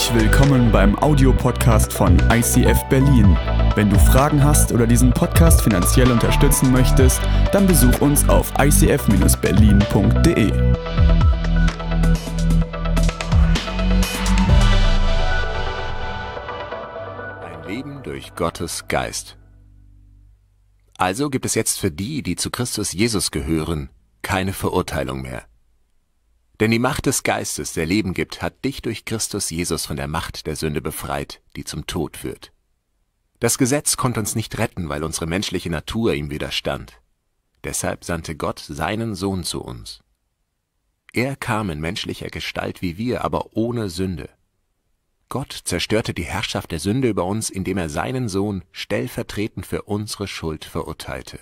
Herzlich willkommen beim Audiopodcast von ICF Berlin. Wenn du Fragen hast oder diesen Podcast finanziell unterstützen möchtest, dann besuch uns auf icf-berlin.de. Ein Leben durch Gottes Geist. Also gibt es jetzt für die, die zu Christus Jesus gehören, keine Verurteilung mehr. Denn die Macht des Geistes, der Leben gibt, hat dich durch Christus Jesus von der Macht der Sünde befreit, die zum Tod führt. Das Gesetz konnte uns nicht retten, weil unsere menschliche Natur ihm widerstand. Deshalb sandte Gott seinen Sohn zu uns. Er kam in menschlicher Gestalt wie wir, aber ohne Sünde. Gott zerstörte die Herrschaft der Sünde über uns, indem er seinen Sohn stellvertretend für unsere Schuld verurteilte.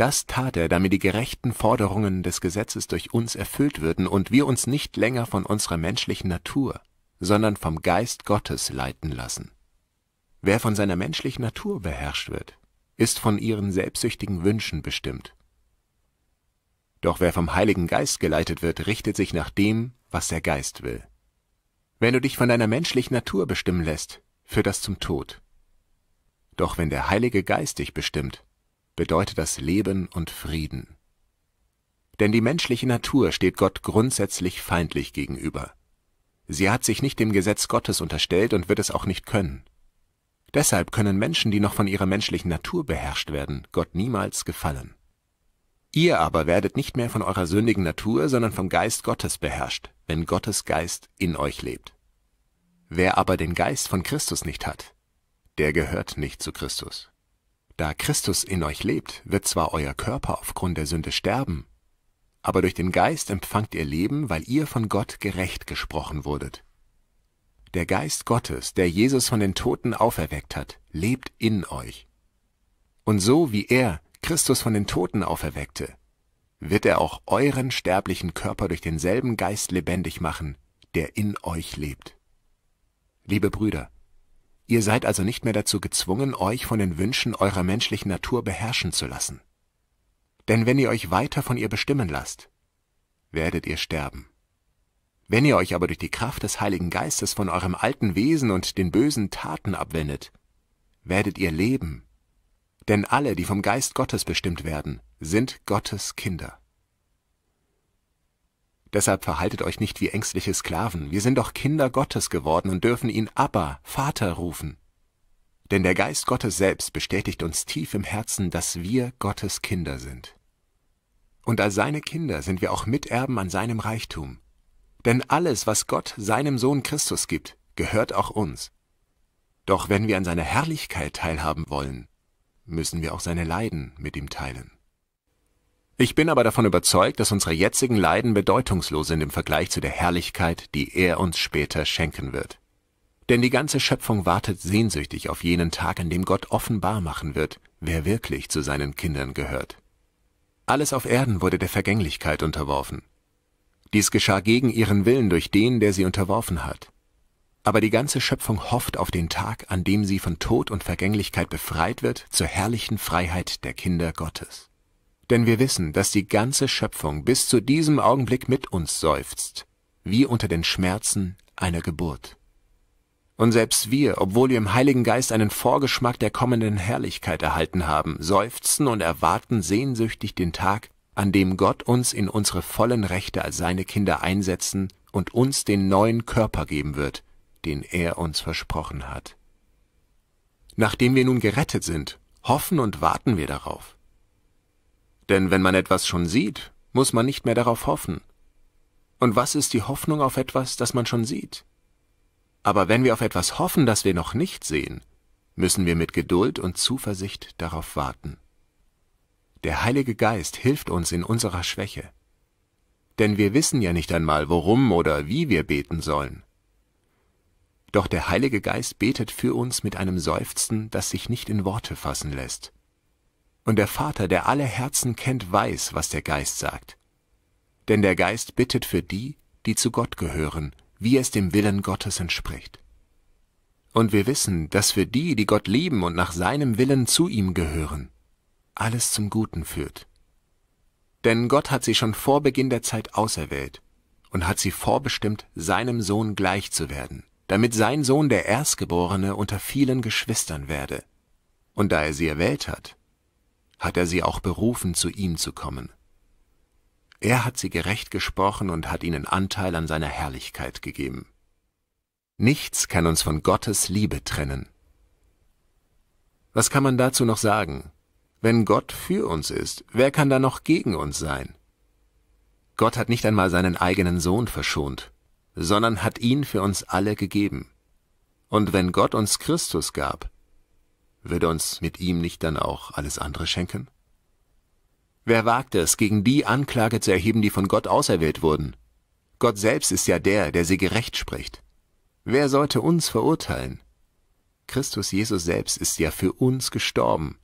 Das tat er, damit die gerechten Forderungen des Gesetzes durch uns erfüllt würden und wir uns nicht länger von unserer menschlichen Natur, sondern vom Geist Gottes leiten lassen. Wer von seiner menschlichen Natur beherrscht wird, ist von ihren selbstsüchtigen Wünschen bestimmt. Doch wer vom Heiligen Geist geleitet wird, richtet sich nach dem, was der Geist will. Wenn du dich von deiner menschlichen Natur bestimmen lässt, führt das zum Tod. Doch wenn der Heilige Geist dich bestimmt, bedeutet das Leben und Frieden. Denn die menschliche Natur steht Gott grundsätzlich feindlich gegenüber. Sie hat sich nicht dem Gesetz Gottes unterstellt und wird es auch nicht können. Deshalb können Menschen, die noch von ihrer menschlichen Natur beherrscht werden, Gott niemals gefallen. Ihr aber werdet nicht mehr von eurer sündigen Natur, sondern vom Geist Gottes beherrscht, wenn Gottes Geist in euch lebt. Wer aber den Geist von Christus nicht hat, der gehört nicht zu Christus. Da Christus in euch lebt, wird zwar euer Körper aufgrund der Sünde sterben, aber durch den Geist empfangt ihr Leben, weil ihr von Gott gerecht gesprochen wurdet. Der Geist Gottes, der Jesus von den Toten auferweckt hat, lebt in euch. Und so wie er Christus von den Toten auferweckte, wird er auch euren sterblichen Körper durch denselben Geist lebendig machen, der in euch lebt. Liebe Brüder, Ihr seid also nicht mehr dazu gezwungen, euch von den Wünschen eurer menschlichen Natur beherrschen zu lassen. Denn wenn ihr euch weiter von ihr bestimmen lasst, werdet ihr sterben. Wenn ihr euch aber durch die Kraft des Heiligen Geistes von eurem alten Wesen und den bösen Taten abwendet, werdet ihr leben. Denn alle, die vom Geist Gottes bestimmt werden, sind Gottes Kinder. Deshalb verhaltet euch nicht wie ängstliche Sklaven, wir sind doch Kinder Gottes geworden und dürfen ihn Abba, Vater rufen. Denn der Geist Gottes selbst bestätigt uns tief im Herzen, dass wir Gottes Kinder sind. Und als seine Kinder sind wir auch Miterben an seinem Reichtum. Denn alles, was Gott seinem Sohn Christus gibt, gehört auch uns. Doch wenn wir an seiner Herrlichkeit teilhaben wollen, müssen wir auch seine Leiden mit ihm teilen. Ich bin aber davon überzeugt, dass unsere jetzigen Leiden bedeutungslos sind im Vergleich zu der Herrlichkeit, die er uns später schenken wird. Denn die ganze Schöpfung wartet sehnsüchtig auf jenen Tag, an dem Gott offenbar machen wird, wer wirklich zu seinen Kindern gehört. Alles auf Erden wurde der Vergänglichkeit unterworfen. Dies geschah gegen ihren Willen durch den, der sie unterworfen hat. Aber die ganze Schöpfung hofft auf den Tag, an dem sie von Tod und Vergänglichkeit befreit wird zur herrlichen Freiheit der Kinder Gottes. Denn wir wissen, dass die ganze Schöpfung bis zu diesem Augenblick mit uns seufzt, wie unter den Schmerzen einer Geburt. Und selbst wir, obwohl wir im Heiligen Geist einen Vorgeschmack der kommenden Herrlichkeit erhalten haben, seufzen und erwarten sehnsüchtig den Tag, an dem Gott uns in unsere vollen Rechte als seine Kinder einsetzen und uns den neuen Körper geben wird, den er uns versprochen hat. Nachdem wir nun gerettet sind, hoffen und warten wir darauf. Denn wenn man etwas schon sieht, muss man nicht mehr darauf hoffen. Und was ist die Hoffnung auf etwas, das man schon sieht? Aber wenn wir auf etwas hoffen, das wir noch nicht sehen, müssen wir mit Geduld und Zuversicht darauf warten. Der Heilige Geist hilft uns in unserer Schwäche. Denn wir wissen ja nicht einmal, worum oder wie wir beten sollen. Doch der Heilige Geist betet für uns mit einem Seufzen, das sich nicht in Worte fassen lässt. Und der Vater, der alle Herzen kennt, weiß, was der Geist sagt. Denn der Geist bittet für die, die zu Gott gehören, wie es dem Willen Gottes entspricht. Und wir wissen, dass für die, die Gott lieben und nach seinem Willen zu ihm gehören, alles zum Guten führt. Denn Gott hat sie schon vor Beginn der Zeit auserwählt und hat sie vorbestimmt, seinem Sohn gleich zu werden, damit sein Sohn der Erstgeborene unter vielen Geschwistern werde. Und da er sie erwählt hat, hat er sie auch berufen, zu ihm zu kommen. Er hat sie gerecht gesprochen und hat ihnen Anteil an seiner Herrlichkeit gegeben. Nichts kann uns von Gottes Liebe trennen. Was kann man dazu noch sagen? Wenn Gott für uns ist, wer kann da noch gegen uns sein? Gott hat nicht einmal seinen eigenen Sohn verschont, sondern hat ihn für uns alle gegeben. Und wenn Gott uns Christus gab, würde uns mit ihm nicht dann auch alles andere schenken? Wer wagt es, gegen die Anklage zu erheben, die von Gott auserwählt wurden? Gott selbst ist ja der, der sie gerecht spricht. Wer sollte uns verurteilen? Christus Jesus selbst ist ja für uns gestorben.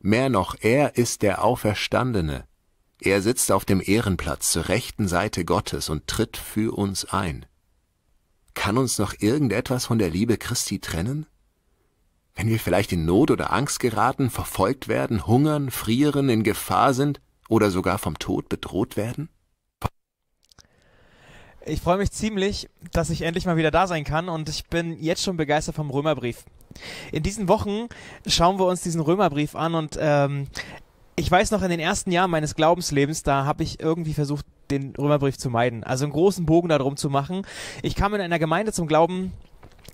Mehr noch, er ist der Auferstandene. Er sitzt auf dem Ehrenplatz zur rechten Seite Gottes und tritt für uns ein. Kann uns noch irgendetwas von der Liebe Christi trennen? Wenn wir vielleicht in Not oder Angst geraten, verfolgt werden, hungern, frieren, in Gefahr sind oder sogar vom Tod bedroht werden? Ich freue mich ziemlich, dass ich endlich mal wieder da sein kann und ich bin jetzt schon begeistert vom Römerbrief. In diesen Wochen schauen wir uns diesen Römerbrief an und ähm, ich weiß noch in den ersten Jahren meines Glaubenslebens, da habe ich irgendwie versucht, den Römerbrief zu meiden. Also einen großen Bogen darum zu machen. Ich kam in einer Gemeinde zum Glauben,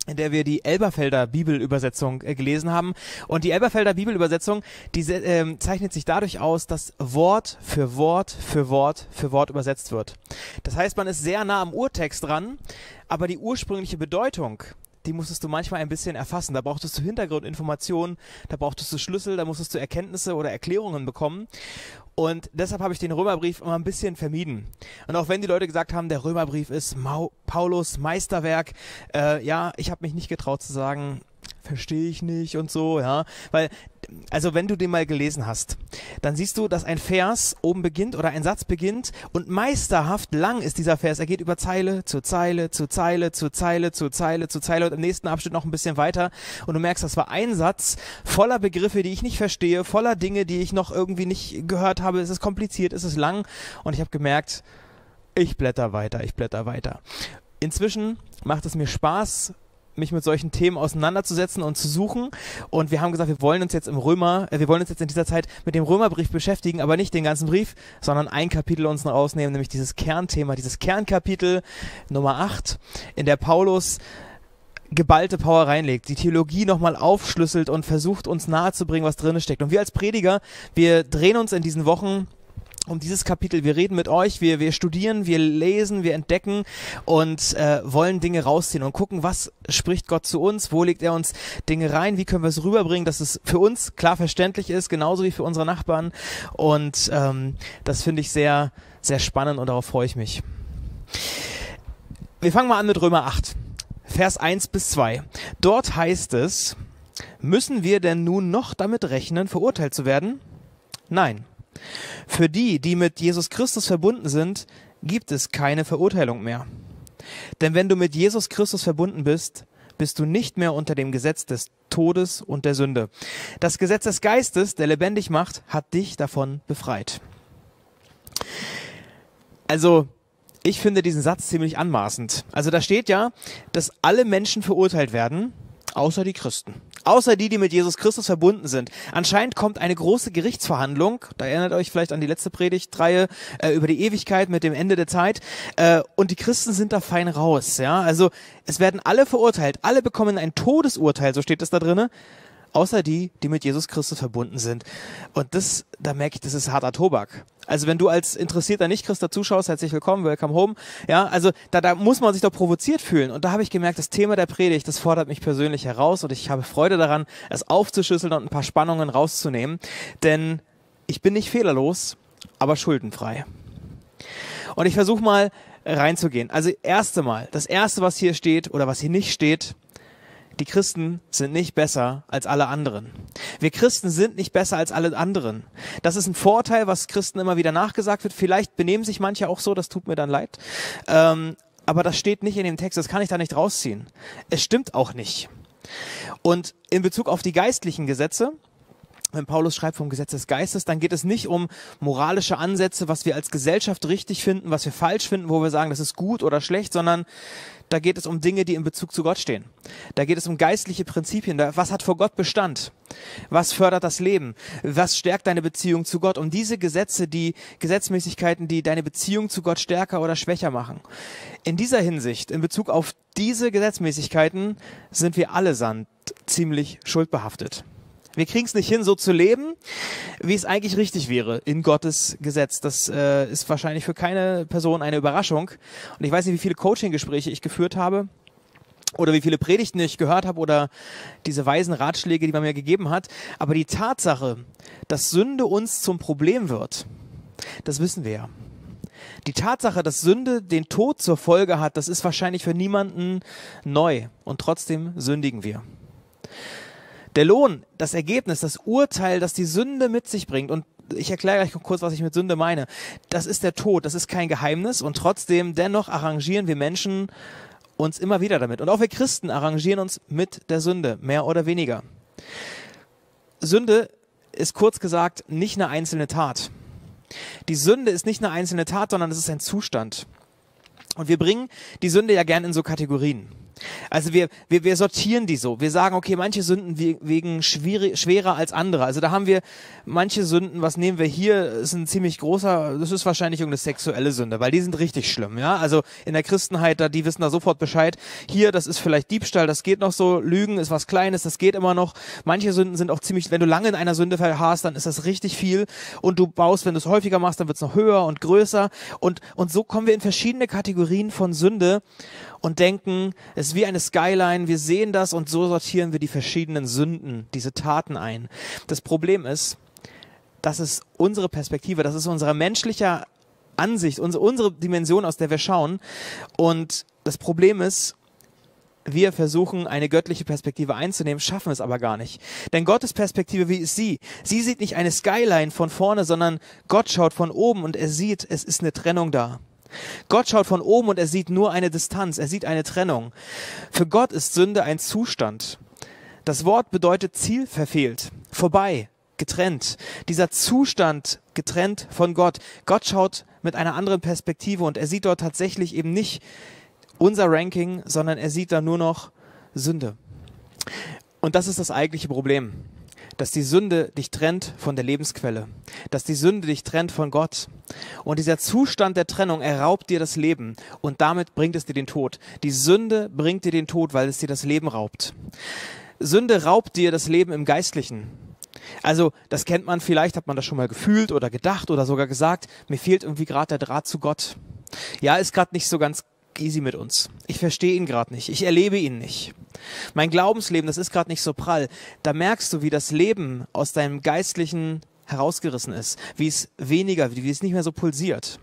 in der wir die Elberfelder Bibelübersetzung äh, gelesen haben. Und die Elberfelder Bibelübersetzung, die äh, zeichnet sich dadurch aus, dass Wort für Wort für Wort für Wort übersetzt wird. Das heißt, man ist sehr nah am Urtext dran, aber die ursprüngliche Bedeutung, die musstest du manchmal ein bisschen erfassen. Da brauchtest du Hintergrundinformationen, da brauchtest du Schlüssel, da musstest du Erkenntnisse oder Erklärungen bekommen. Und deshalb habe ich den Römerbrief immer ein bisschen vermieden. Und auch wenn die Leute gesagt haben, der Römerbrief ist Mau Paulus Meisterwerk, äh, ja, ich habe mich nicht getraut zu sagen, verstehe ich nicht und so, ja. Weil, also wenn du den mal gelesen hast, dann siehst du, dass ein Vers oben beginnt oder ein Satz beginnt und meisterhaft lang ist dieser Vers. Er geht über Zeile zu Zeile zu Zeile zu Zeile zu Zeile zu Zeile und im nächsten Abschnitt noch ein bisschen weiter und du merkst, das war ein Satz voller Begriffe, die ich nicht verstehe, voller Dinge, die ich noch irgendwie nicht gehört habe. Es ist kompliziert, es ist lang und ich habe gemerkt, ich blätter weiter, ich blätter weiter. Inzwischen macht es mir Spaß, mich mit solchen Themen auseinanderzusetzen und zu suchen. Und wir haben gesagt, wir wollen uns jetzt im Römer, äh, wir wollen uns jetzt in dieser Zeit mit dem Römerbrief beschäftigen, aber nicht den ganzen Brief, sondern ein Kapitel uns rausnehmen, nämlich dieses Kernthema, dieses Kernkapitel Nummer 8, in der Paulus geballte Power reinlegt, die Theologie nochmal aufschlüsselt und versucht uns nahezubringen, was drin steckt. Und wir als Prediger, wir drehen uns in diesen Wochen um dieses Kapitel. Wir reden mit euch, wir, wir studieren, wir lesen, wir entdecken und äh, wollen Dinge rausziehen und gucken, was spricht Gott zu uns, wo legt er uns Dinge rein, wie können wir es rüberbringen, dass es für uns klar verständlich ist, genauso wie für unsere Nachbarn. Und ähm, das finde ich sehr, sehr spannend und darauf freue ich mich. Wir fangen mal an mit Römer 8, Vers 1 bis 2. Dort heißt es, müssen wir denn nun noch damit rechnen, verurteilt zu werden? Nein. Für die, die mit Jesus Christus verbunden sind, gibt es keine Verurteilung mehr. Denn wenn du mit Jesus Christus verbunden bist, bist du nicht mehr unter dem Gesetz des Todes und der Sünde. Das Gesetz des Geistes, der lebendig macht, hat dich davon befreit. Also, ich finde diesen Satz ziemlich anmaßend. Also da steht ja, dass alle Menschen verurteilt werden, außer die Christen. Außer die, die mit Jesus Christus verbunden sind. Anscheinend kommt eine große Gerichtsverhandlung, da erinnert euch vielleicht an die letzte Predigtreihe äh, über die Ewigkeit mit dem Ende der Zeit, äh, und die Christen sind da fein raus, ja. Also es werden alle verurteilt, alle bekommen ein Todesurteil, so steht es da drinnen außer die, die mit Jesus Christus verbunden sind. Und das, da merke ich, das ist harter Tobak. Also wenn du als interessierter Nicht-Christer zuschaust, herzlich willkommen, welcome home. Ja, also da, da muss man sich doch provoziert fühlen. Und da habe ich gemerkt, das Thema der Predigt, das fordert mich persönlich heraus und ich habe Freude daran, es aufzuschlüsseln und ein paar Spannungen rauszunehmen. Denn ich bin nicht fehlerlos, aber schuldenfrei. Und ich versuche mal reinzugehen. Also erste Mal, das erste, was hier steht oder was hier nicht steht, die Christen sind nicht besser als alle anderen. Wir Christen sind nicht besser als alle anderen. Das ist ein Vorteil, was Christen immer wieder nachgesagt wird. Vielleicht benehmen sich manche auch so, das tut mir dann leid. Ähm, aber das steht nicht in dem Text, das kann ich da nicht rausziehen. Es stimmt auch nicht. Und in Bezug auf die geistlichen Gesetze, wenn Paulus schreibt vom Gesetz des Geistes, dann geht es nicht um moralische Ansätze, was wir als Gesellschaft richtig finden, was wir falsch finden, wo wir sagen, das ist gut oder schlecht, sondern da geht es um Dinge, die in Bezug zu Gott stehen. Da geht es um geistliche Prinzipien. Was hat vor Gott Bestand? Was fördert das Leben? Was stärkt deine Beziehung zu Gott? Um diese Gesetze, die Gesetzmäßigkeiten, die deine Beziehung zu Gott stärker oder schwächer machen. In dieser Hinsicht, in Bezug auf diese Gesetzmäßigkeiten, sind wir allesamt ziemlich schuldbehaftet. Wir kriegen es nicht hin, so zu leben, wie es eigentlich richtig wäre in Gottes Gesetz. Das äh, ist wahrscheinlich für keine Person eine Überraschung. Und ich weiß nicht, wie viele Coaching-Gespräche ich geführt habe oder wie viele Predigten ich gehört habe oder diese weisen Ratschläge, die man mir gegeben hat. Aber die Tatsache, dass Sünde uns zum Problem wird, das wissen wir ja. Die Tatsache, dass Sünde den Tod zur Folge hat, das ist wahrscheinlich für niemanden neu. Und trotzdem sündigen wir. Der Lohn, das Ergebnis, das Urteil, das die Sünde mit sich bringt und ich erkläre gleich kurz, was ich mit Sünde meine. Das ist der Tod, das ist kein Geheimnis und trotzdem dennoch arrangieren wir Menschen uns immer wieder damit. Und auch wir Christen arrangieren uns mit der Sünde, mehr oder weniger. Sünde ist kurz gesagt nicht eine einzelne Tat. Die Sünde ist nicht eine einzelne Tat, sondern es ist ein Zustand. Und wir bringen die Sünde ja gern in so Kategorien. Also wir, wir, wir sortieren die so. Wir sagen, okay, manche Sünden wegen schwierig, schwerer als andere. Also da haben wir manche Sünden, was nehmen wir hier, ist ein ziemlich großer, das ist wahrscheinlich irgendeine sexuelle Sünde, weil die sind richtig schlimm, ja. Also in der Christenheit, da, die wissen da sofort Bescheid. Hier, das ist vielleicht Diebstahl, das geht noch so. Lügen ist was Kleines, das geht immer noch. Manche Sünden sind auch ziemlich, wenn du lange in einer Sünde verharrst, dann ist das richtig viel. Und du baust, wenn du es häufiger machst, dann wird es noch höher und größer. Und, und so kommen wir in verschiedene Kategorien von Sünde und denken, es ist wie eine Skyline, wir sehen das und so sortieren wir die verschiedenen Sünden, diese Taten ein. Das Problem ist, das ist unsere Perspektive, das ist unsere menschliche Ansicht, unsere, unsere Dimension, aus der wir schauen. Und das Problem ist, wir versuchen eine göttliche Perspektive einzunehmen, schaffen es aber gar nicht. Denn Gottes Perspektive, wie ist sie? Sie sieht nicht eine Skyline von vorne, sondern Gott schaut von oben und er sieht, es ist eine Trennung da. Gott schaut von oben und er sieht nur eine Distanz, er sieht eine Trennung. Für Gott ist Sünde ein Zustand. Das Wort bedeutet Ziel verfehlt, vorbei, getrennt. Dieser Zustand getrennt von Gott. Gott schaut mit einer anderen Perspektive und er sieht dort tatsächlich eben nicht unser Ranking, sondern er sieht da nur noch Sünde. Und das ist das eigentliche Problem dass die Sünde dich trennt von der Lebensquelle, dass die Sünde dich trennt von Gott. Und dieser Zustand der Trennung erraubt dir das Leben und damit bringt es dir den Tod. Die Sünde bringt dir den Tod, weil es dir das Leben raubt. Sünde raubt dir das Leben im Geistlichen. Also, das kennt man, vielleicht hat man das schon mal gefühlt oder gedacht oder sogar gesagt, mir fehlt irgendwie gerade der Draht zu Gott. Ja, ist gerade nicht so ganz easy mit uns. Ich verstehe ihn gerade nicht. Ich erlebe ihn nicht. Mein Glaubensleben, das ist gerade nicht so prall. Da merkst du, wie das Leben aus deinem Geistlichen herausgerissen ist, wie es weniger, wie es nicht mehr so pulsiert.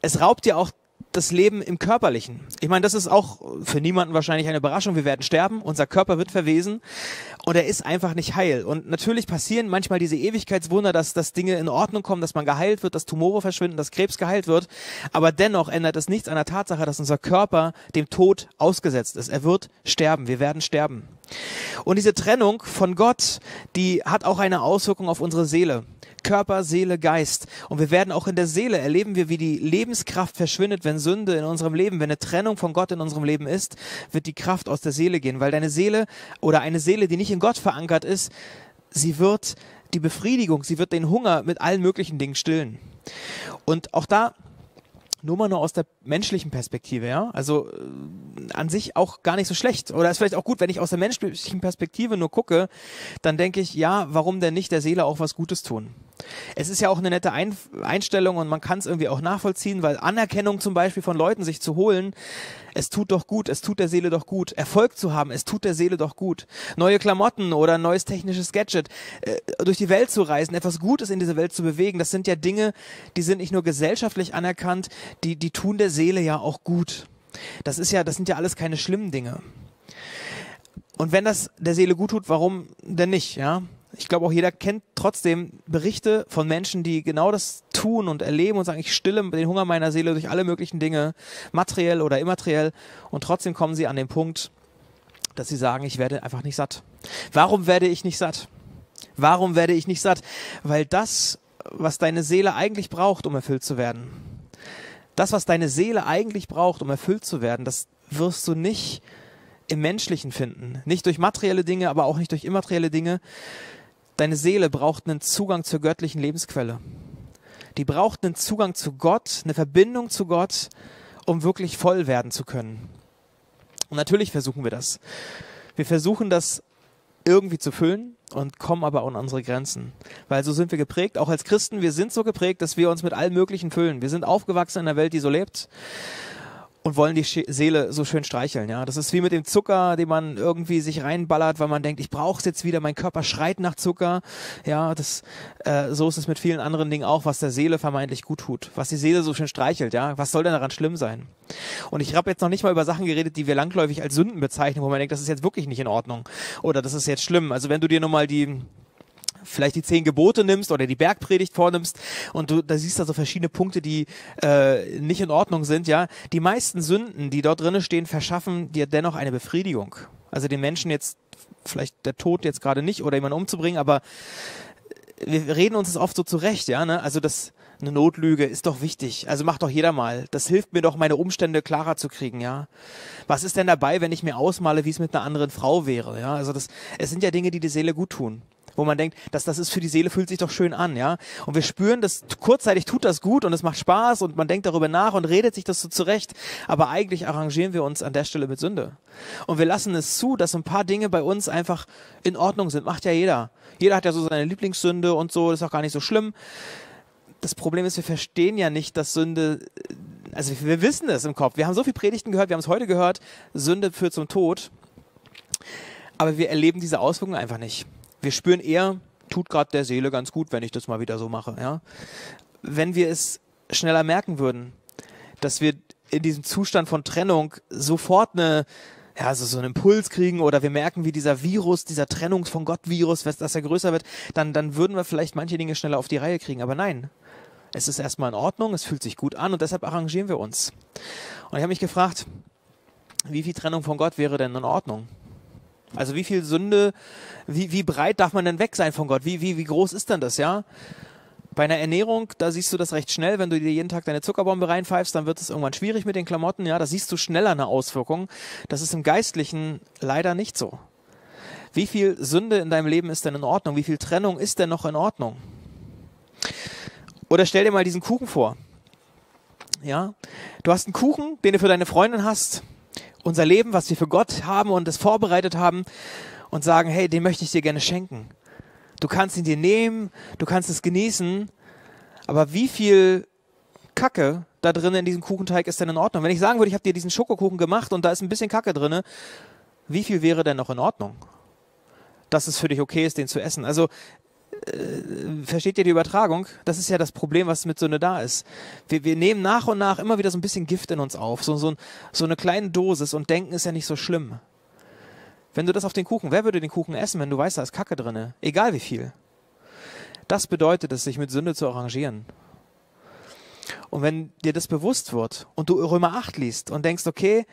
Es raubt dir auch das Leben im Körperlichen. Ich meine, das ist auch für niemanden wahrscheinlich eine Überraschung. Wir werden sterben, unser Körper wird verwesen und er ist einfach nicht heil. Und natürlich passieren manchmal diese Ewigkeitswunder, dass, dass Dinge in Ordnung kommen, dass man geheilt wird, dass Tumore verschwinden, dass Krebs geheilt wird. Aber dennoch ändert es nichts an der Tatsache, dass unser Körper dem Tod ausgesetzt ist. Er wird sterben. Wir werden sterben. Und diese Trennung von Gott, die hat auch eine Auswirkung auf unsere Seele. Körper, Seele, Geist. Und wir werden auch in der Seele erleben wir, wie die Lebenskraft verschwindet, wenn Sünde in unserem Leben, wenn eine Trennung von Gott in unserem Leben ist, wird die Kraft aus der Seele gehen, weil deine Seele oder eine Seele, die nicht in Gott verankert ist, sie wird die Befriedigung, sie wird den Hunger mit allen möglichen Dingen stillen. Und auch da nur mal nur aus der menschlichen Perspektive, ja. Also äh, an sich auch gar nicht so schlecht. Oder ist vielleicht auch gut, wenn ich aus der menschlichen Perspektive nur gucke, dann denke ich, ja, warum denn nicht der Seele auch was Gutes tun? Es ist ja auch eine nette Ein Einstellung und man kann es irgendwie auch nachvollziehen, weil Anerkennung zum Beispiel von Leuten sich zu holen, es tut doch gut, es tut der Seele doch gut. Erfolg zu haben, es tut der Seele doch gut. Neue Klamotten oder ein neues technisches Gadget, äh, durch die Welt zu reisen, etwas Gutes in diese Welt zu bewegen, das sind ja Dinge, die sind nicht nur gesellschaftlich anerkannt, die, die tun der Seele ja auch gut. Das ist ja, das sind ja alles keine schlimmen Dinge. Und wenn das der Seele gut tut, warum denn nicht, ja? Ich glaube auch jeder kennt trotzdem Berichte von Menschen, die genau das tun und erleben und sagen, ich stille den Hunger meiner Seele durch alle möglichen Dinge, materiell oder immateriell, und trotzdem kommen sie an den Punkt, dass sie sagen, ich werde einfach nicht satt. Warum werde ich nicht satt? Warum werde ich nicht satt? Weil das, was deine Seele eigentlich braucht, um erfüllt zu werden, das, was deine Seele eigentlich braucht, um erfüllt zu werden, das wirst du nicht im Menschlichen finden. Nicht durch materielle Dinge, aber auch nicht durch immaterielle Dinge. Deine Seele braucht einen Zugang zur göttlichen Lebensquelle. Die braucht einen Zugang zu Gott, eine Verbindung zu Gott, um wirklich voll werden zu können. Und natürlich versuchen wir das. Wir versuchen das irgendwie zu füllen und kommen aber an unsere Grenzen. Weil so sind wir geprägt, auch als Christen, wir sind so geprägt, dass wir uns mit allem Möglichen füllen. Wir sind aufgewachsen in einer Welt, die so lebt und wollen die Seele so schön streicheln. Ja, das ist wie mit dem Zucker, den man irgendwie sich reinballert, weil man denkt, ich brauche es jetzt wieder. Mein Körper schreit nach Zucker. Ja, das äh, so ist es mit vielen anderen Dingen auch, was der Seele vermeintlich gut tut, was die Seele so schön streichelt. Ja, was soll denn daran schlimm sein? Und ich habe jetzt noch nicht mal über Sachen geredet, die wir langläufig als Sünden bezeichnen, wo man denkt, das ist jetzt wirklich nicht in Ordnung oder das ist jetzt schlimm. Also wenn du dir nun mal die vielleicht die zehn Gebote nimmst oder die Bergpredigt vornimmst und du da siehst da so verschiedene Punkte, die äh, nicht in Ordnung sind, ja. Die meisten Sünden, die dort drinnen stehen, verschaffen dir dennoch eine Befriedigung. Also den Menschen jetzt vielleicht der Tod jetzt gerade nicht oder jemanden umzubringen, aber wir reden uns das oft so zurecht, ja, ne? Also das eine Notlüge ist doch wichtig. Also macht doch jeder mal. Das hilft mir doch, meine Umstände klarer zu kriegen, ja. Was ist denn dabei, wenn ich mir ausmale, wie es mit einer anderen Frau wäre, ja? Also das, es sind ja Dinge, die die Seele gut tun wo man denkt, dass das ist für die Seele, fühlt sich doch schön an, ja. Und wir spüren, dass kurzzeitig tut das gut und es macht Spaß und man denkt darüber nach und redet sich das so zurecht. Aber eigentlich arrangieren wir uns an der Stelle mit Sünde. Und wir lassen es zu, dass ein paar Dinge bei uns einfach in Ordnung sind. Macht ja jeder. Jeder hat ja so seine Lieblingssünde und so, das ist auch gar nicht so schlimm. Das Problem ist, wir verstehen ja nicht, dass Sünde, also wir wissen es im Kopf. Wir haben so viele Predigten gehört, wir haben es heute gehört, Sünde führt zum Tod. Aber wir erleben diese Auswirkungen einfach nicht. Wir spüren eher, tut gerade der Seele ganz gut, wenn ich das mal wieder so mache. Ja? Wenn wir es schneller merken würden, dass wir in diesem Zustand von Trennung sofort eine ja, also so einen Impuls kriegen oder wir merken, wie dieser Virus, dieser Trennung von Gott-Virus, dass er größer wird, dann, dann würden wir vielleicht manche Dinge schneller auf die Reihe kriegen. Aber nein, es ist erstmal in Ordnung, es fühlt sich gut an und deshalb arrangieren wir uns. Und ich habe mich gefragt, wie viel Trennung von Gott wäre denn in Ordnung? Also wie viel Sünde, wie, wie breit darf man denn weg sein von Gott? Wie, wie, wie groß ist denn das, ja? Bei einer Ernährung, da siehst du das recht schnell, wenn du dir jeden Tag deine Zuckerbombe reinpfeifst, dann wird es irgendwann schwierig mit den Klamotten, ja, da siehst du schneller eine Auswirkung. Das ist im Geistlichen leider nicht so. Wie viel Sünde in deinem Leben ist denn in Ordnung? Wie viel Trennung ist denn noch in Ordnung? Oder stell dir mal diesen Kuchen vor. Ja, du hast einen Kuchen, den du für deine Freundin hast, unser Leben, was wir für Gott haben und es vorbereitet haben und sagen, hey, den möchte ich dir gerne schenken. Du kannst ihn dir nehmen, du kannst es genießen, aber wie viel Kacke da drin in diesem Kuchenteig ist denn in Ordnung? Wenn ich sagen würde, ich habe dir diesen Schokokuchen gemacht und da ist ein bisschen Kacke drin, wie viel wäre denn noch in Ordnung? Dass es für dich okay ist, den zu essen. Also äh, versteht ihr die Übertragung? Das ist ja das Problem, was mit Sünde da ist. Wir, wir nehmen nach und nach immer wieder so ein bisschen Gift in uns auf, so, so, so eine kleine Dosis und denken, ist ja nicht so schlimm. Wenn du das auf den Kuchen, wer würde den Kuchen essen, wenn du weißt, da ist Kacke drinne? Egal wie viel. Das bedeutet es, sich mit Sünde zu arrangieren. Und wenn dir das bewusst wird und du Römer 8 liest und denkst, okay,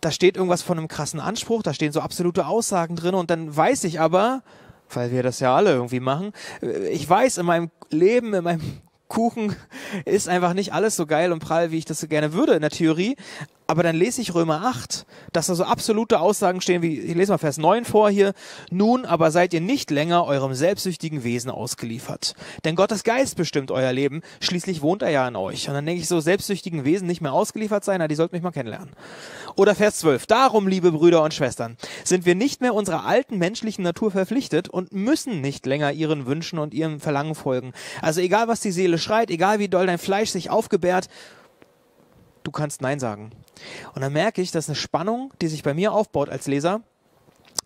da steht irgendwas von einem krassen Anspruch, da stehen so absolute Aussagen drin und dann weiß ich aber, weil wir das ja alle irgendwie machen. Ich weiß, in meinem Leben, in meinem Kuchen ist einfach nicht alles so geil und prall, wie ich das so gerne würde in der Theorie. Aber dann lese ich Römer 8, dass da so absolute Aussagen stehen, wie, ich lese mal Vers 9 vor hier. Nun aber seid ihr nicht länger eurem selbstsüchtigen Wesen ausgeliefert. Denn Gottes Geist bestimmt euer Leben, schließlich wohnt er ja in euch. Und dann denke ich so, selbstsüchtigen Wesen nicht mehr ausgeliefert sein, na, die sollten mich mal kennenlernen. Oder Vers 12. Darum, liebe Brüder und Schwestern, sind wir nicht mehr unserer alten menschlichen Natur verpflichtet und müssen nicht länger ihren Wünschen und ihrem Verlangen folgen. Also egal, was die Seele schreit, egal wie doll dein Fleisch sich aufgebärt, du kannst Nein sagen. Und dann merke ich, dass eine Spannung, die sich bei mir aufbaut als Leser,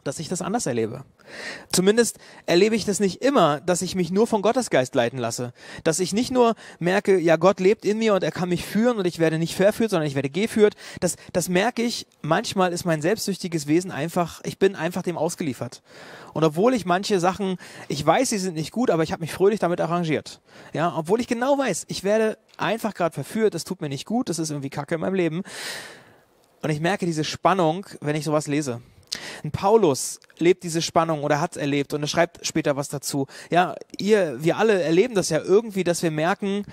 dass ich das anders erlebe. Zumindest erlebe ich das nicht immer, dass ich mich nur von Gottes Geist leiten lasse. Dass ich nicht nur merke, ja, Gott lebt in mir und er kann mich führen und ich werde nicht verführt, sondern ich werde geführt. Das, das merke ich, manchmal ist mein selbstsüchtiges Wesen einfach, ich bin einfach dem ausgeliefert. Und obwohl ich manche Sachen, ich weiß, sie sind nicht gut, aber ich habe mich fröhlich damit arrangiert. Ja, obwohl ich genau weiß, ich werde einfach gerade verführt, es tut mir nicht gut, das ist irgendwie Kacke in meinem Leben. Und ich merke diese Spannung, wenn ich sowas lese. Ein Paulus lebt diese Spannung oder hat erlebt und er schreibt später was dazu. Ja, ihr, wir alle erleben das ja irgendwie, dass wir merken,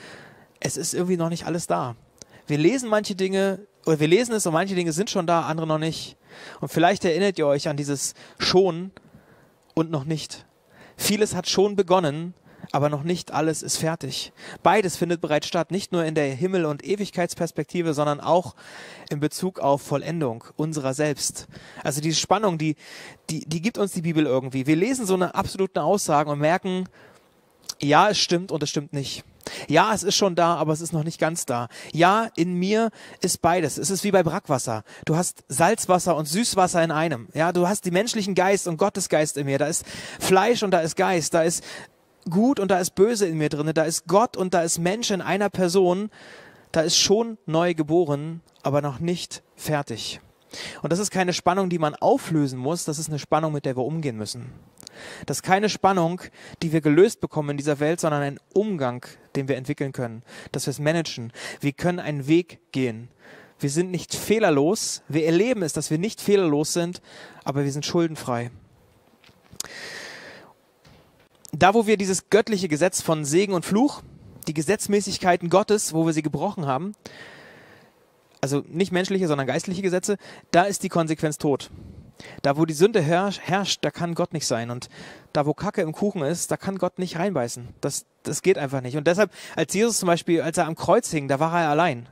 es ist irgendwie noch nicht alles da. Wir lesen manche Dinge, oder wir lesen es und manche Dinge sind schon da, andere noch nicht. Und vielleicht erinnert ihr euch an dieses schon und noch nicht. Vieles hat schon begonnen, aber noch nicht alles ist fertig. Beides findet bereits statt, nicht nur in der Himmel- und Ewigkeitsperspektive, sondern auch in Bezug auf Vollendung unserer selbst. Also diese Spannung, die, die, die gibt uns die Bibel irgendwie. Wir lesen so eine absolute Aussage und merken, ja, es stimmt und es stimmt nicht. Ja, es ist schon da, aber es ist noch nicht ganz da. Ja, in mir ist beides. Es ist wie bei Brackwasser. Du hast Salzwasser und Süßwasser in einem. Ja, du hast die menschlichen Geist und Gottes Geist in mir. Da ist Fleisch und da ist Geist. Da ist gut und da ist böse in mir drin. Da ist Gott und da ist Mensch in einer Person. Da ist schon neu geboren, aber noch nicht fertig. Und das ist keine Spannung, die man auflösen muss. Das ist eine Spannung, mit der wir umgehen müssen. Das ist keine Spannung, die wir gelöst bekommen in dieser Welt, sondern ein Umgang, den wir entwickeln können, dass wir es managen. Wir können einen Weg gehen. Wir sind nicht fehlerlos. Wir erleben es, dass wir nicht fehlerlos sind, aber wir sind schuldenfrei. Da, wo wir dieses göttliche Gesetz von Segen und Fluch, die Gesetzmäßigkeiten Gottes, wo wir sie gebrochen haben, also nicht menschliche, sondern geistliche Gesetze, da ist die Konsequenz tot. Da, wo die Sünde herrscht, da kann Gott nicht sein. Und da, wo Kacke im Kuchen ist, da kann Gott nicht reinbeißen. Das, das geht einfach nicht. Und deshalb, als Jesus zum Beispiel, als er am Kreuz hing, da war er allein.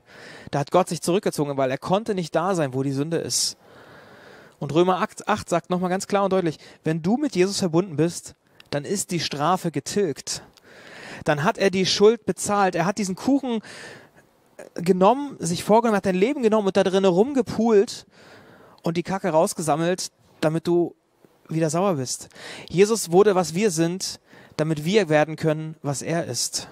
Da hat Gott sich zurückgezogen, weil er konnte nicht da sein, wo die Sünde ist. Und Römer 8, 8 sagt nochmal ganz klar und deutlich, wenn du mit Jesus verbunden bist, dann ist die Strafe getilgt. Dann hat er die Schuld bezahlt. Er hat diesen Kuchen genommen, sich vorgenommen, hat dein Leben genommen und da drinnen rumgepult und die Kacke rausgesammelt, damit du wieder sauer bist. Jesus wurde, was wir sind, damit wir werden können, was er ist.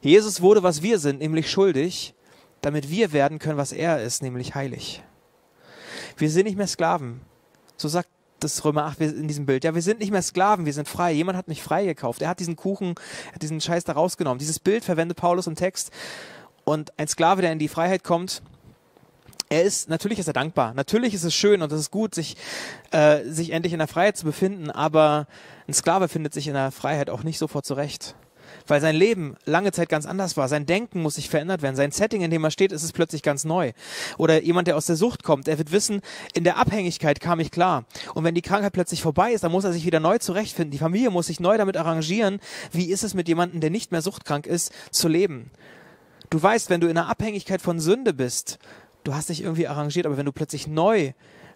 Jesus wurde, was wir sind, nämlich schuldig, damit wir werden können, was er ist, nämlich heilig. Wir sind nicht mehr Sklaven. So sagt das Römer 8 in diesem Bild. Ja, wir sind nicht mehr Sklaven, wir sind frei. Jemand hat mich frei gekauft. Er hat diesen Kuchen, hat diesen Scheiß da rausgenommen. Dieses Bild verwendet Paulus im Text. Und ein Sklave, der in die Freiheit kommt, er ist, natürlich ist er dankbar. Natürlich ist es schön und es ist gut, sich, äh, sich endlich in der Freiheit zu befinden, aber ein Sklave findet sich in der Freiheit auch nicht sofort zurecht. Weil sein Leben lange Zeit ganz anders war. Sein Denken muss sich verändert werden. Sein Setting, in dem er steht, ist es plötzlich ganz neu. Oder jemand, der aus der Sucht kommt, er wird wissen, in der Abhängigkeit kam ich klar. Und wenn die Krankheit plötzlich vorbei ist, dann muss er sich wieder neu zurechtfinden. Die Familie muss sich neu damit arrangieren, wie ist es mit jemandem, der nicht mehr suchtkrank ist, zu leben. Du weißt, wenn du in einer Abhängigkeit von Sünde bist, du hast dich irgendwie arrangiert, aber wenn du plötzlich neu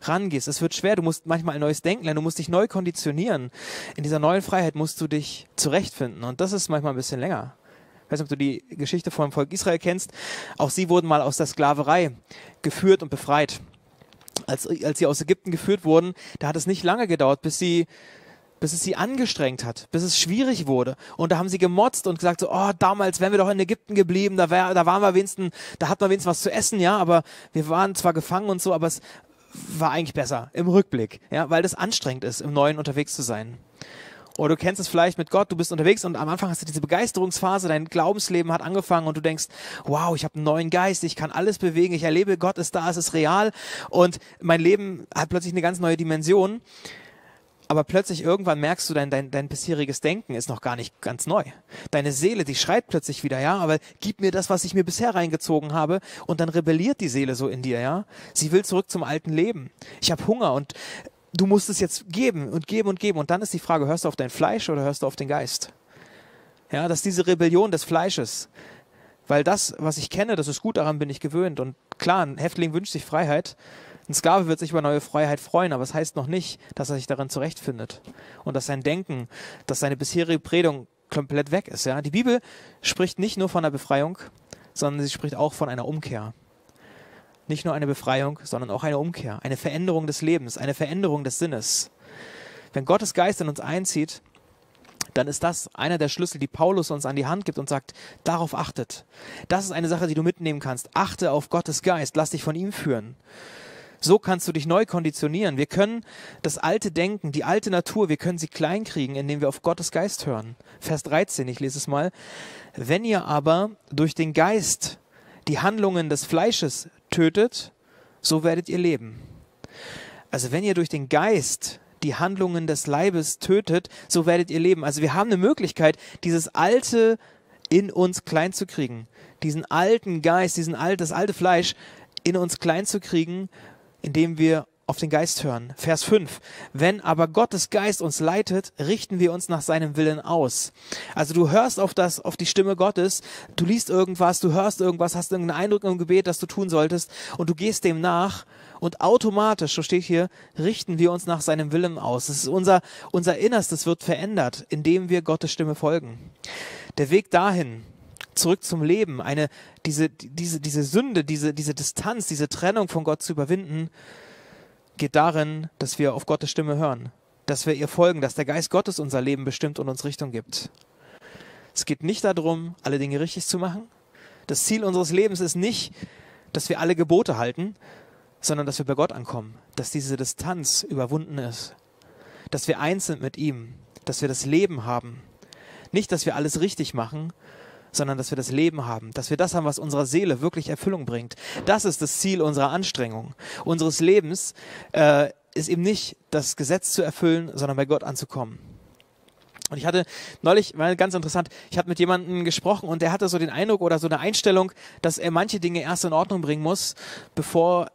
rangehst, es wird schwer, du musst manchmal ein neues Denken lernen, du musst dich neu konditionieren. In dieser neuen Freiheit musst du dich zurechtfinden und das ist manchmal ein bisschen länger. Ich weiß nicht, ob du die Geschichte vom Volk Israel kennst. Auch sie wurden mal aus der Sklaverei geführt und befreit. Als, als sie aus Ägypten geführt wurden, da hat es nicht lange gedauert, bis sie bis es sie angestrengt hat, bis es schwierig wurde. Und da haben sie gemotzt und gesagt so, oh, damals wären wir doch in Ägypten geblieben, da, wär, da waren wir wenigstens, da hatten wir wenigstens was zu essen, ja, aber wir waren zwar gefangen und so, aber es war eigentlich besser im Rückblick, ja, weil das anstrengend ist, im Neuen unterwegs zu sein. Oder du kennst es vielleicht mit Gott, du bist unterwegs und am Anfang hast du diese Begeisterungsphase, dein Glaubensleben hat angefangen und du denkst, wow, ich habe einen neuen Geist, ich kann alles bewegen, ich erlebe, Gott ist da, es ist real und mein Leben hat plötzlich eine ganz neue Dimension aber plötzlich irgendwann merkst du, dein, dein, dein bisheriges Denken ist noch gar nicht ganz neu. Deine Seele, die schreit plötzlich wieder, ja, aber gib mir das, was ich mir bisher reingezogen habe. Und dann rebelliert die Seele so in dir, ja. Sie will zurück zum alten Leben. Ich habe Hunger und du musst es jetzt geben und geben und geben. Und dann ist die Frage, hörst du auf dein Fleisch oder hörst du auf den Geist? Ja, dass diese Rebellion des Fleisches, weil das, was ich kenne, das ist gut, daran bin ich gewöhnt. Und klar, ein Häftling wünscht sich Freiheit, ein Sklave wird sich über neue Freiheit freuen, aber es das heißt noch nicht, dass er sich darin zurechtfindet und dass sein Denken, dass seine bisherige Prägung komplett weg ist. Ja? Die Bibel spricht nicht nur von einer Befreiung, sondern sie spricht auch von einer Umkehr. Nicht nur eine Befreiung, sondern auch eine Umkehr, eine Veränderung des Lebens, eine Veränderung des Sinnes. Wenn Gottes Geist in uns einzieht, dann ist das einer der Schlüssel, die Paulus uns an die Hand gibt und sagt, darauf achtet. Das ist eine Sache, die du mitnehmen kannst. Achte auf Gottes Geist, lass dich von ihm führen. So kannst du dich neu konditionieren. Wir können das alte Denken, die alte Natur, wir können sie kleinkriegen, indem wir auf Gottes Geist hören. Vers 13, ich lese es mal. Wenn ihr aber durch den Geist die Handlungen des Fleisches tötet, so werdet ihr leben. Also wenn ihr durch den Geist die Handlungen des Leibes tötet, so werdet ihr leben. Also wir haben eine Möglichkeit, dieses alte in uns klein zu kriegen, diesen alten Geist, diesen alt, das alte Fleisch in uns klein zu kriegen, indem wir auf den Geist hören. Vers 5. Wenn aber Gottes Geist uns leitet, richten wir uns nach seinem Willen aus. Also du hörst auf das, auf die Stimme Gottes, du liest irgendwas, du hörst irgendwas, hast irgendeinen Eindruck im Gebet, das du tun solltest und du gehst dem nach und automatisch, so steht hier, richten wir uns nach seinem Willen aus. Das ist unser, unser Innerstes wird verändert, indem wir Gottes Stimme folgen. Der Weg dahin, zurück zum Leben, eine, diese, diese, diese Sünde, diese, diese Distanz, diese Trennung von Gott zu überwinden, geht darin, dass wir auf Gottes Stimme hören, dass wir ihr folgen, dass der Geist Gottes unser Leben bestimmt und uns Richtung gibt. Es geht nicht darum, alle Dinge richtig zu machen. Das Ziel unseres Lebens ist nicht, dass wir alle Gebote halten, sondern dass wir bei Gott ankommen, dass diese Distanz überwunden ist, dass wir eins sind mit ihm, dass wir das Leben haben. Nicht, dass wir alles richtig machen, sondern dass wir das Leben haben, dass wir das haben, was unserer Seele wirklich Erfüllung bringt. Das ist das Ziel unserer Anstrengung, unseres Lebens, äh, ist eben nicht das Gesetz zu erfüllen, sondern bei Gott anzukommen. Und ich hatte neulich, war ganz interessant, ich habe mit jemandem gesprochen und der hatte so den Eindruck oder so eine Einstellung, dass er manche Dinge erst in Ordnung bringen muss, bevor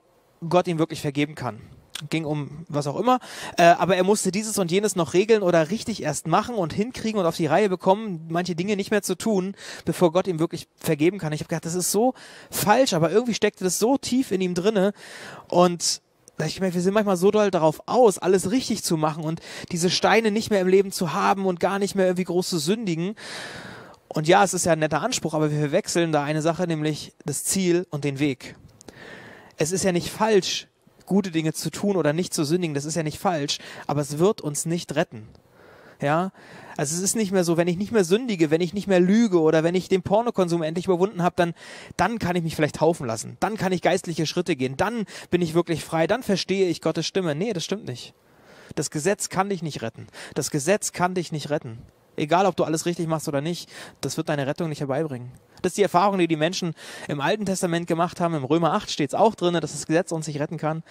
Gott ihm wirklich vergeben kann ging um was auch immer, äh, aber er musste dieses und jenes noch regeln oder richtig erst machen und hinkriegen und auf die Reihe bekommen, manche Dinge nicht mehr zu tun, bevor Gott ihm wirklich vergeben kann. Ich habe gedacht, das ist so falsch, aber irgendwie steckte das so tief in ihm drinne und ich meine, wir sind manchmal so doll darauf aus, alles richtig zu machen und diese Steine nicht mehr im Leben zu haben und gar nicht mehr irgendwie groß zu sündigen. Und ja, es ist ja ein netter Anspruch, aber wir verwechseln da eine Sache, nämlich das Ziel und den Weg. Es ist ja nicht falsch, gute Dinge zu tun oder nicht zu sündigen, das ist ja nicht falsch, aber es wird uns nicht retten. Ja, also es ist nicht mehr so, wenn ich nicht mehr sündige, wenn ich nicht mehr lüge oder wenn ich den Pornokonsum endlich überwunden habe, dann, dann kann ich mich vielleicht taufen lassen. Dann kann ich geistliche Schritte gehen. Dann bin ich wirklich frei. Dann verstehe ich Gottes Stimme. Nee, das stimmt nicht. Das Gesetz kann dich nicht retten. Das Gesetz kann dich nicht retten. Egal, ob du alles richtig machst oder nicht, das wird deine Rettung nicht herbeibringen. Das ist die Erfahrung, die die Menschen im Alten Testament gemacht haben. Im Römer 8 steht es auch drin, dass das Gesetz uns nicht retten kann.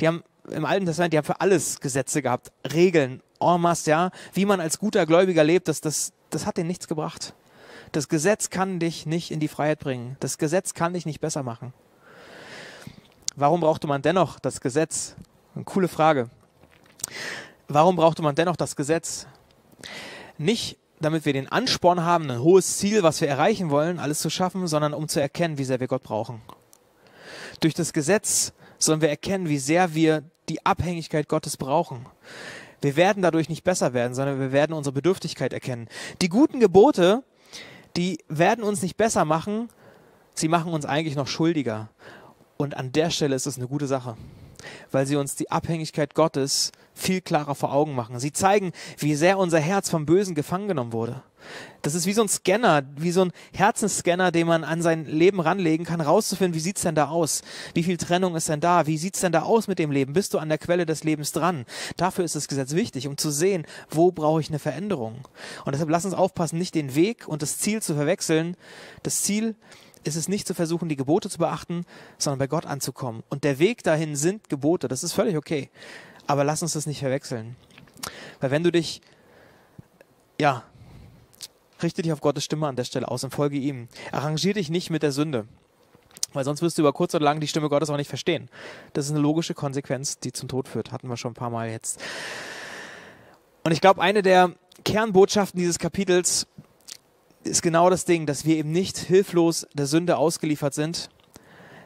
Die haben im Alten Testament, die haben für alles Gesetze gehabt, Regeln, en ja. Wie man als guter Gläubiger lebt, das, das, das hat denen nichts gebracht. Das Gesetz kann dich nicht in die Freiheit bringen. Das Gesetz kann dich nicht besser machen. Warum brauchte man dennoch das Gesetz? Eine coole Frage. Warum brauchte man dennoch das Gesetz? Nicht, damit wir den Ansporn haben, ein hohes Ziel, was wir erreichen wollen, alles zu schaffen, sondern um zu erkennen, wie sehr wir Gott brauchen. Durch das Gesetz sollen wir erkennen, wie sehr wir die Abhängigkeit Gottes brauchen. Wir werden dadurch nicht besser werden, sondern wir werden unsere Bedürftigkeit erkennen. Die guten Gebote, die werden uns nicht besser machen, sie machen uns eigentlich noch schuldiger. Und an der Stelle ist es eine gute Sache weil sie uns die Abhängigkeit Gottes viel klarer vor Augen machen. Sie zeigen, wie sehr unser Herz vom Bösen gefangen genommen wurde. Das ist wie so ein Scanner, wie so ein Herzensscanner, den man an sein Leben ranlegen kann, rauszufinden, wie sieht's denn da aus? Wie viel Trennung ist denn da? Wie sieht's denn da aus mit dem Leben? Bist du an der Quelle des Lebens dran? Dafür ist das Gesetz wichtig, um zu sehen, wo brauche ich eine Veränderung. Und deshalb lass uns aufpassen, nicht den Weg und das Ziel zu verwechseln. Das Ziel ist es nicht zu versuchen, die Gebote zu beachten, sondern bei Gott anzukommen. Und der Weg dahin sind Gebote. Das ist völlig okay. Aber lass uns das nicht verwechseln. Weil wenn du dich, ja, richte dich auf Gottes Stimme an der Stelle aus und folge ihm. Arrangier dich nicht mit der Sünde. Weil sonst wirst du über kurz oder lang die Stimme Gottes auch nicht verstehen. Das ist eine logische Konsequenz, die zum Tod führt. Hatten wir schon ein paar Mal jetzt. Und ich glaube, eine der Kernbotschaften dieses Kapitels ist genau das Ding, dass wir eben nicht hilflos der Sünde ausgeliefert sind,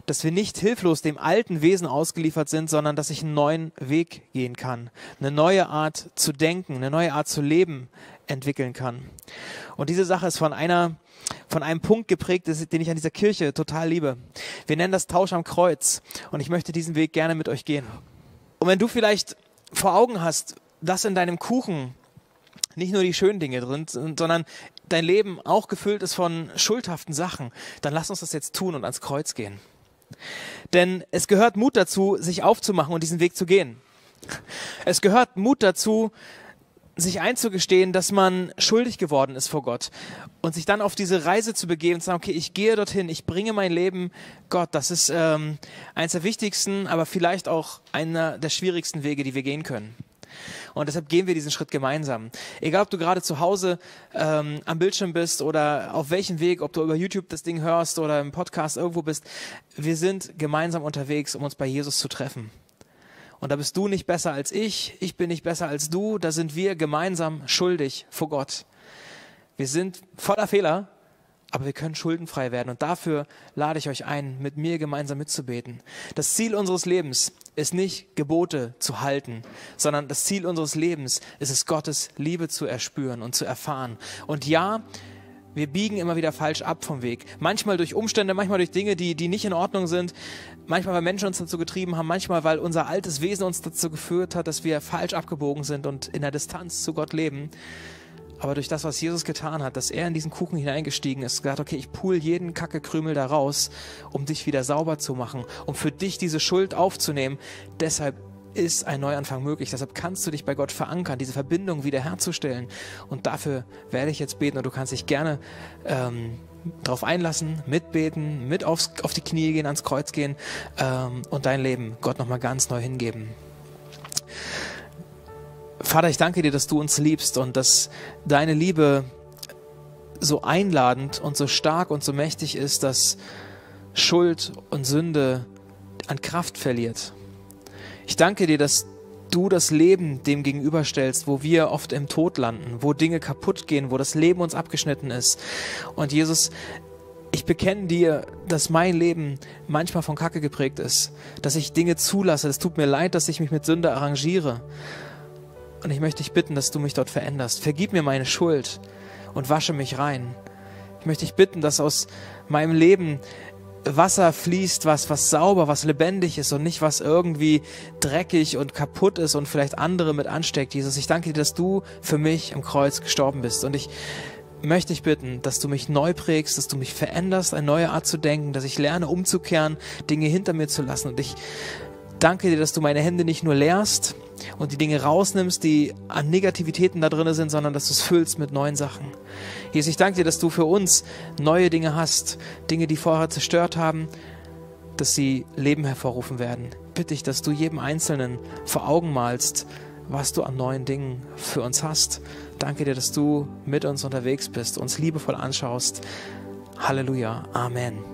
dass wir nicht hilflos dem alten Wesen ausgeliefert sind, sondern dass ich einen neuen Weg gehen kann, eine neue Art zu denken, eine neue Art zu leben entwickeln kann. Und diese Sache ist von einer von einem Punkt geprägt, den ich an dieser Kirche total liebe. Wir nennen das Tausch am Kreuz und ich möchte diesen Weg gerne mit euch gehen. Und wenn du vielleicht vor Augen hast, dass in deinem Kuchen nicht nur die schönen Dinge drin sind, sondern dein Leben auch gefüllt ist von schuldhaften Sachen, dann lass uns das jetzt tun und ans Kreuz gehen. Denn es gehört Mut dazu, sich aufzumachen und diesen Weg zu gehen. Es gehört Mut dazu, sich einzugestehen, dass man schuldig geworden ist vor Gott und sich dann auf diese Reise zu begeben und zu sagen, okay, ich gehe dorthin, ich bringe mein Leben Gott. Das ist ähm, eines der wichtigsten, aber vielleicht auch einer der schwierigsten Wege, die wir gehen können. Und deshalb gehen wir diesen Schritt gemeinsam. Egal, ob du gerade zu Hause ähm, am Bildschirm bist oder auf welchem Weg, ob du über YouTube das Ding hörst oder im Podcast irgendwo bist, wir sind gemeinsam unterwegs, um uns bei Jesus zu treffen. Und da bist du nicht besser als ich, ich bin nicht besser als du, da sind wir gemeinsam schuldig vor Gott. Wir sind voller Fehler, aber wir können schuldenfrei werden. Und dafür lade ich euch ein, mit mir gemeinsam mitzubeten. Das Ziel unseres Lebens ist nicht Gebote zu halten, sondern das Ziel unseres Lebens ist es, Gottes Liebe zu erspüren und zu erfahren. Und ja, wir biegen immer wieder falsch ab vom Weg. Manchmal durch Umstände, manchmal durch Dinge, die, die nicht in Ordnung sind. Manchmal, weil Menschen uns dazu getrieben haben. Manchmal, weil unser altes Wesen uns dazu geführt hat, dass wir falsch abgebogen sind und in der Distanz zu Gott leben. Aber durch das, was Jesus getan hat, dass er in diesen Kuchen hineingestiegen ist, gesagt, okay, ich pool jeden Kackekrümel da raus, um dich wieder sauber zu machen, um für dich diese Schuld aufzunehmen. Deshalb ist ein Neuanfang möglich. Deshalb kannst du dich bei Gott verankern, diese Verbindung wiederherzustellen. Und dafür werde ich jetzt beten und du kannst dich gerne ähm, darauf einlassen, mitbeten, mit aufs, auf die Knie gehen, ans Kreuz gehen ähm, und dein Leben Gott nochmal ganz neu hingeben. Vater, ich danke dir, dass du uns liebst und dass deine Liebe so einladend und so stark und so mächtig ist, dass Schuld und Sünde an Kraft verliert. Ich danke dir, dass du das Leben dem gegenüberstellst, wo wir oft im Tod landen, wo Dinge kaputt gehen, wo das Leben uns abgeschnitten ist. Und Jesus, ich bekenne dir, dass mein Leben manchmal von Kacke geprägt ist, dass ich Dinge zulasse. Es tut mir leid, dass ich mich mit Sünde arrangiere. Und ich möchte dich bitten, dass du mich dort veränderst. Vergib mir meine Schuld und wasche mich rein. Ich möchte dich bitten, dass aus meinem Leben Wasser fließt, was, was sauber, was lebendig ist und nicht was irgendwie dreckig und kaputt ist und vielleicht andere mit ansteckt. Jesus, ich danke dir, dass du für mich am Kreuz gestorben bist. Und ich möchte dich bitten, dass du mich neu prägst, dass du mich veränderst, eine neue Art zu denken, dass ich lerne umzukehren, Dinge hinter mir zu lassen. Und ich danke dir, dass du meine Hände nicht nur leerst und die Dinge rausnimmst, die an Negativitäten da drin sind, sondern dass du es füllst mit neuen Sachen. Jesus, ich danke dir, dass du für uns neue Dinge hast, Dinge, die vorher zerstört haben, dass sie Leben hervorrufen werden. Bitte ich, dass du jedem Einzelnen vor Augen malst, was du an neuen Dingen für uns hast. Danke dir, dass du mit uns unterwegs bist, uns liebevoll anschaust. Halleluja. Amen.